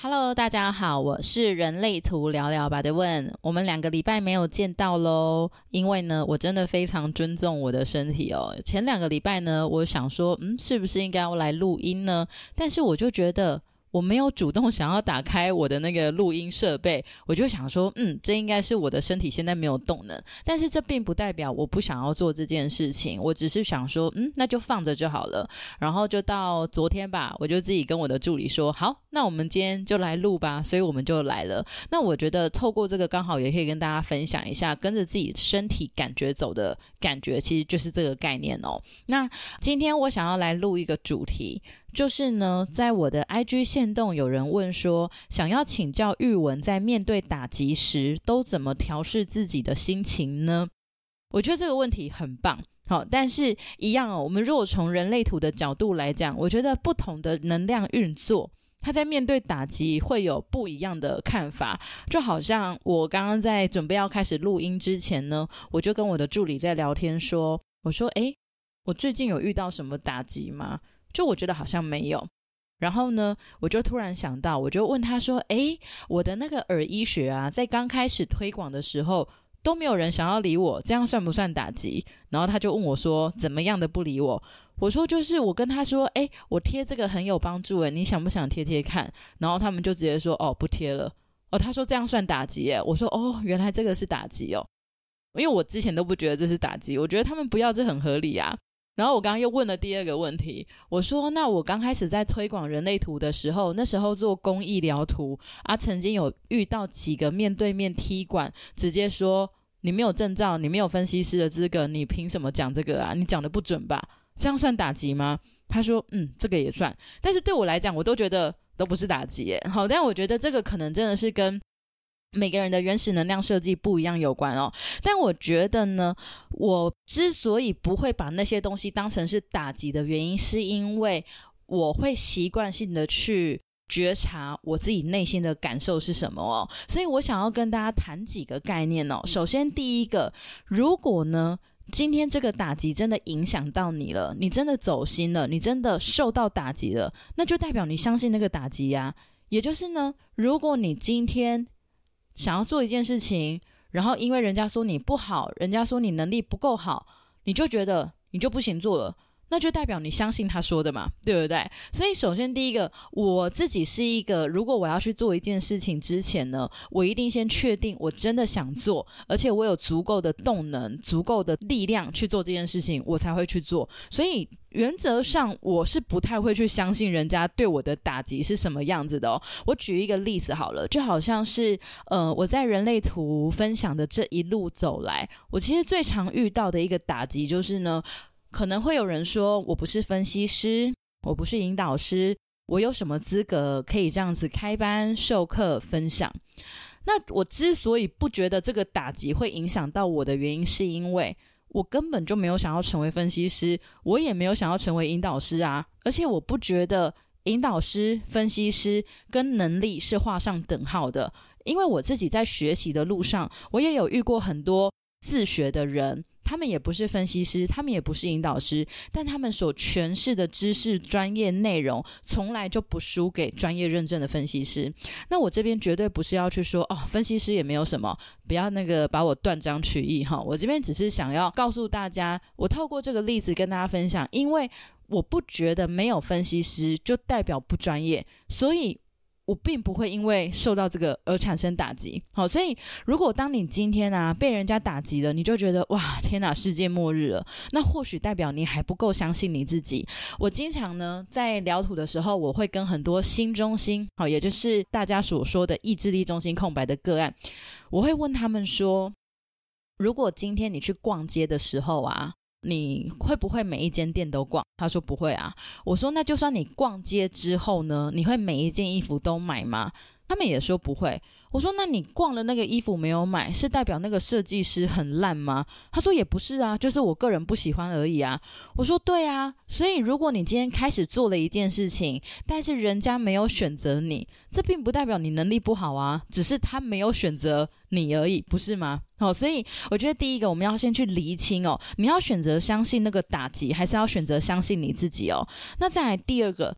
Hello，大家好，我是人类图聊聊吧的问。我们两个礼拜没有见到喽，因为呢，我真的非常尊重我的身体哦。前两个礼拜呢，我想说，嗯，是不是应该要来录音呢？但是我就觉得。我没有主动想要打开我的那个录音设备，我就想说，嗯，这应该是我的身体现在没有动能。但是这并不代表我不想要做这件事情，我只是想说，嗯，那就放着就好了。然后就到昨天吧，我就自己跟我的助理说，好，那我们今天就来录吧。所以我们就来了。那我觉得透过这个，刚好也可以跟大家分享一下，跟着自己身体感觉走的感觉，其实就是这个概念哦。那今天我想要来录一个主题。就是呢，在我的 IG 线动，有人问说，想要请教玉文，在面对打击时，都怎么调试自己的心情呢？我觉得这个问题很棒，好，但是一样哦，我们如果从人类图的角度来讲，我觉得不同的能量运作，他在面对打击会有不一样的看法。就好像我刚刚在准备要开始录音之前呢，我就跟我的助理在聊天说，我说，诶，我最近有遇到什么打击吗？就我觉得好像没有，然后呢，我就突然想到，我就问他说：“诶，我的那个耳医学啊，在刚开始推广的时候都没有人想要理我，这样算不算打击？”然后他就问我说：“怎么样的不理我？”我说：“就是我跟他说，诶，我贴这个很有帮助，诶，你想不想贴贴看？”然后他们就直接说：“哦，不贴了。”哦，他说这样算打击？诶，我说：“哦，原来这个是打击哦，因为我之前都不觉得这是打击，我觉得他们不要这很合理啊。”然后我刚刚又问了第二个问题，我说：“那我刚开始在推广人类图的时候，那时候做公益疗图啊，曾经有遇到几个面对面踢馆，直接说你没有证照，你没有分析师的资格，你凭什么讲这个啊？你讲的不准吧？这样算打击吗？”他说：“嗯，这个也算，但是对我来讲，我都觉得都不是打击。好，但我觉得这个可能真的是跟。”每个人的原始能量设计不一样有关哦，但我觉得呢，我之所以不会把那些东西当成是打击的原因，是因为我会习惯性的去觉察我自己内心的感受是什么哦，所以我想要跟大家谈几个概念哦。首先，第一个，如果呢，今天这个打击真的影响到你了，你真的走心了，你真的受到打击了，那就代表你相信那个打击呀。也就是呢，如果你今天想要做一件事情，然后因为人家说你不好，人家说你能力不够好，你就觉得你就不行做了。那就代表你相信他说的嘛，对不对？所以首先第一个，我自己是一个，如果我要去做一件事情之前呢，我一定先确定我真的想做，而且我有足够的动能、足够的力量去做这件事情，我才会去做。所以原则上我是不太会去相信人家对我的打击是什么样子的哦。我举一个例子好了，就好像是呃我在人类图分享的这一路走来，我其实最常遇到的一个打击就是呢。可能会有人说，我不是分析师，我不是引导师，我有什么资格可以这样子开班授课分享？那我之所以不觉得这个打击会影响到我的原因，是因为我根本就没有想要成为分析师，我也没有想要成为引导师啊，而且我不觉得引导师、分析师跟能力是画上等号的，因为我自己在学习的路上，我也有遇过很多自学的人。他们也不是分析师，他们也不是引导师，但他们所诠释的知识、专业内容，从来就不输给专业认证的分析师。那我这边绝对不是要去说哦，分析师也没有什么，不要那个把我断章取义哈。我这边只是想要告诉大家，我透过这个例子跟大家分享，因为我不觉得没有分析师就代表不专业，所以。我并不会因为受到这个而产生打击，好，所以如果当你今天啊被人家打击了，你就觉得哇天哪，世界末日了，那或许代表你还不够相信你自己。我经常呢在聊土的时候，我会跟很多新中心，好，也就是大家所说的意志力中心空白的个案，我会问他们说，如果今天你去逛街的时候啊。你会不会每一间店都逛？他说不会啊。我说那就算你逛街之后呢，你会每一件衣服都买吗？他们也说不会。我说那你逛了那个衣服没有买，是代表那个设计师很烂吗？他说也不是啊，就是我个人不喜欢而已啊。我说对啊，所以如果你今天开始做了一件事情，但是人家没有选择你，这并不代表你能力不好啊，只是他没有选择你而已，不是吗？好，所以我觉得第一个我们要先去厘清哦，你要选择相信那个打击，还是要选择相信你自己哦？那再来第二个。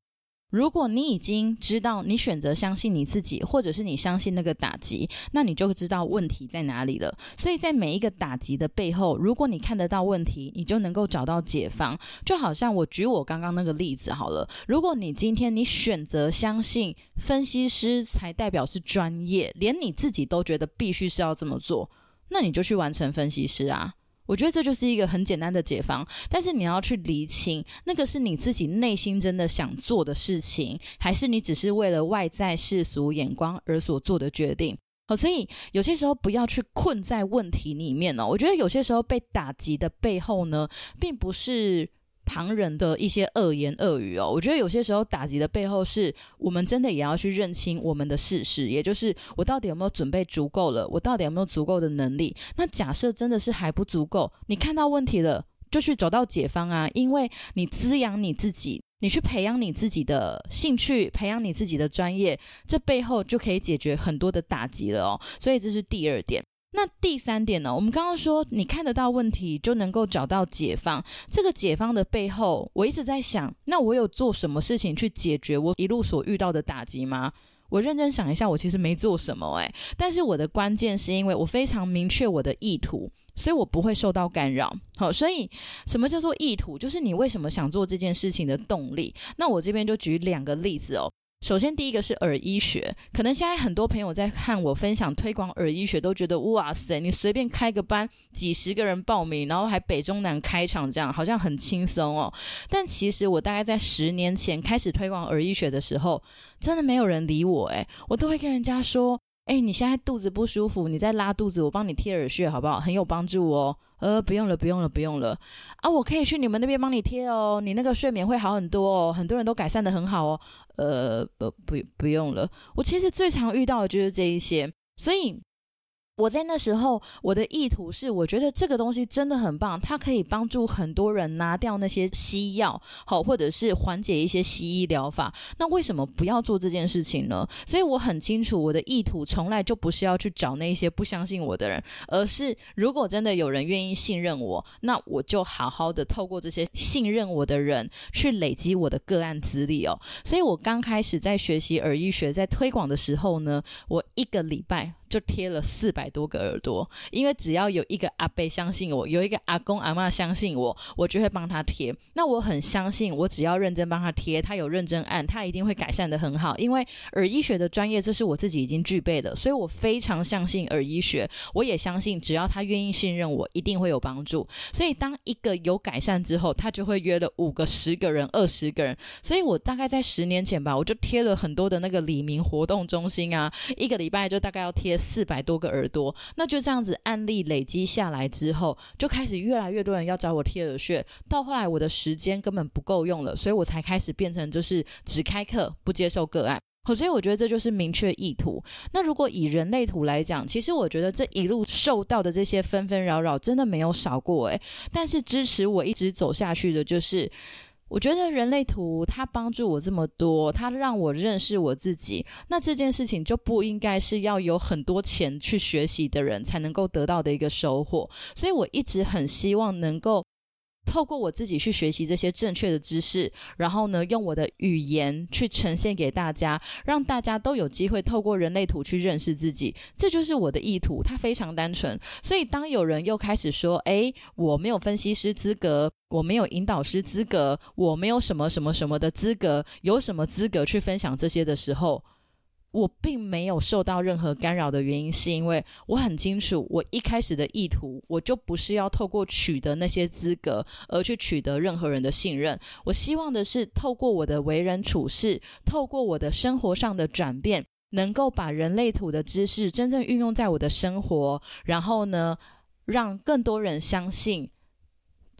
如果你已经知道你选择相信你自己，或者是你相信那个打击，那你就知道问题在哪里了。所以在每一个打击的背后，如果你看得到问题，你就能够找到解方。就好像我举我刚刚那个例子好了，如果你今天你选择相信分析师才代表是专业，连你自己都觉得必须是要这么做，那你就去完成分析师啊。我觉得这就是一个很简单的解方，但是你要去厘清，那个是你自己内心真的想做的事情，还是你只是为了外在世俗眼光而所做的决定？好，所以有些时候不要去困在问题里面哦。我觉得有些时候被打击的背后呢，并不是。旁人的一些恶言恶语哦，我觉得有些时候打击的背后，是我们真的也要去认清我们的事实，也就是我到底有没有准备足够了，我到底有没有足够的能力？那假设真的是还不足够，你看到问题了，就去找到解方啊，因为你滋养你自己，你去培养你自己的兴趣，培养你自己的专业，这背后就可以解决很多的打击了哦。所以这是第二点。那第三点呢？我们刚刚说，你看得到问题就能够找到解方。这个解方的背后，我一直在想，那我有做什么事情去解决我一路所遇到的打击吗？我认真想一下，我其实没做什么诶。但是我的关键是因为我非常明确我的意图，所以我不会受到干扰。好，所以什么叫做意图？就是你为什么想做这件事情的动力。那我这边就举两个例子哦。首先，第一个是耳医学，可能现在很多朋友在看我分享推广耳医学，都觉得哇塞，你随便开个班，几十个人报名，然后还北中南开场，这样好像很轻松哦。但其实我大概在十年前开始推广耳医学的时候，真的没有人理我，诶，我都会跟人家说。哎，你现在肚子不舒服，你在拉肚子，我帮你贴耳穴好不好？很有帮助哦。呃，不用了，不用了，不用了。啊，我可以去你们那边帮你贴哦，你那个睡眠会好很多哦，很多人都改善的很好哦。呃，不，不，不用了。我其实最常遇到的就是这一些，所以。我在那时候，我的意图是，我觉得这个东西真的很棒，它可以帮助很多人拿掉那些西药，好，或者是缓解一些西医疗法。那为什么不要做这件事情呢？所以我很清楚，我的意图从来就不是要去找那些不相信我的人，而是如果真的有人愿意信任我，那我就好好的透过这些信任我的人去累积我的个案资历哦。所以我刚开始在学习耳医学，在推广的时候呢，我一个礼拜。就贴了四百多个耳朵，因为只要有一个阿伯相信我，有一个阿公阿妈相信我，我就会帮他贴。那我很相信，我只要认真帮他贴，他有认真按，他一定会改善的很好。因为耳医学的专业，这是我自己已经具备的，所以我非常相信耳医学。我也相信，只要他愿意信任我，一定会有帮助。所以当一个有改善之后，他就会约了五个、十个人、二十个人。所以我大概在十年前吧，我就贴了很多的那个李明活动中心啊，一个礼拜就大概要贴。四百多个耳朵，那就这样子案例累积下来之后，就开始越来越多人要找我贴耳穴。到后来我的时间根本不够用了，所以我才开始变成就是只开课不接受个案。所以我觉得这就是明确意图。那如果以人类图来讲，其实我觉得这一路受到的这些纷纷扰扰真的没有少过诶，但是支持我一直走下去的就是。我觉得人类图它帮助我这么多，它让我认识我自己。那这件事情就不应该是要有很多钱去学习的人才能够得到的一个收获。所以我一直很希望能够透过我自己去学习这些正确的知识，然后呢，用我的语言去呈现给大家，让大家都有机会透过人类图去认识自己。这就是我的意图，它非常单纯。所以当有人又开始说：“诶，我没有分析师资格。”我没有引导师资格，我没有什么什么什么的资格，有什么资格去分享这些的时候，我并没有受到任何干扰的原因，是因为我很清楚，我一开始的意图，我就不是要透过取得那些资格而去取得任何人的信任。我希望的是透过我的为人处事，透过我的生活上的转变，能够把人类图的知识真正运用在我的生活，然后呢，让更多人相信。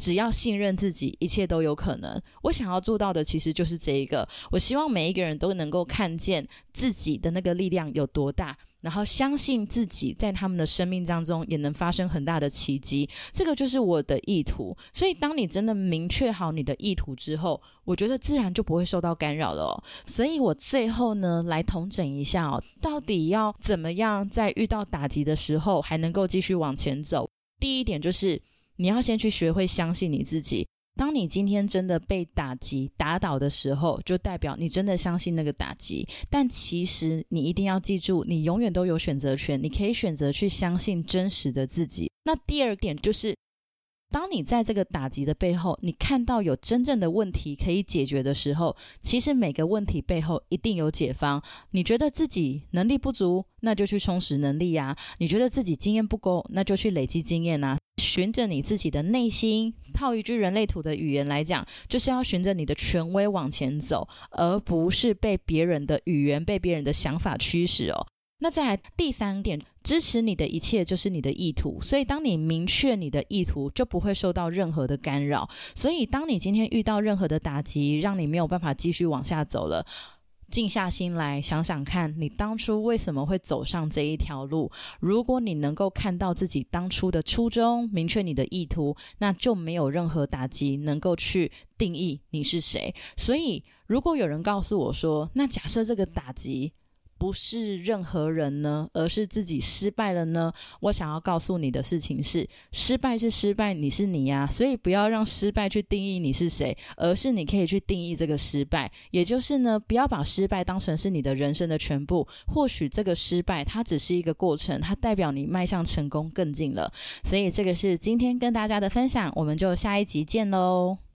只要信任自己，一切都有可能。我想要做到的其实就是这一个。我希望每一个人都能够看见自己的那个力量有多大，然后相信自己在他们的生命当中也能发生很大的奇迹。这个就是我的意图。所以，当你真的明确好你的意图之后，我觉得自然就不会受到干扰了。哦。所以我最后呢，来统整一下哦，到底要怎么样在遇到打击的时候还能够继续往前走？第一点就是。你要先去学会相信你自己，当你今天真的被打击、打倒的时候，就代表你真的相信那个打击。但其实你一定要记住，你永远都有选择权，你可以选择去相信真实的自己。那第二点就是。当你在这个打击的背后，你看到有真正的问题可以解决的时候，其实每个问题背后一定有解方。你觉得自己能力不足，那就去充实能力呀；你觉得自己经验不够，那就去累积经验啊。循着你自己的内心，套一句人类图的语言来讲，就是要循着你的权威往前走，而不是被别人的语言、被别人的想法驱使哦。那再来第三点，支持你的一切就是你的意图。所以，当你明确你的意图，就不会受到任何的干扰。所以，当你今天遇到任何的打击，让你没有办法继续往下走了，静下心来想想看，你当初为什么会走上这一条路？如果你能够看到自己当初的初衷，明确你的意图，那就没有任何打击能够去定义你是谁。所以，如果有人告诉我说，那假设这个打击，不是任何人呢，而是自己失败了呢。我想要告诉你的事情是：失败是失败，你是你呀。所以不要让失败去定义你是谁，而是你可以去定义这个失败。也就是呢，不要把失败当成是你的人生的全部。或许这个失败它只是一个过程，它代表你迈向成功更近了。所以这个是今天跟大家的分享，我们就下一集见喽。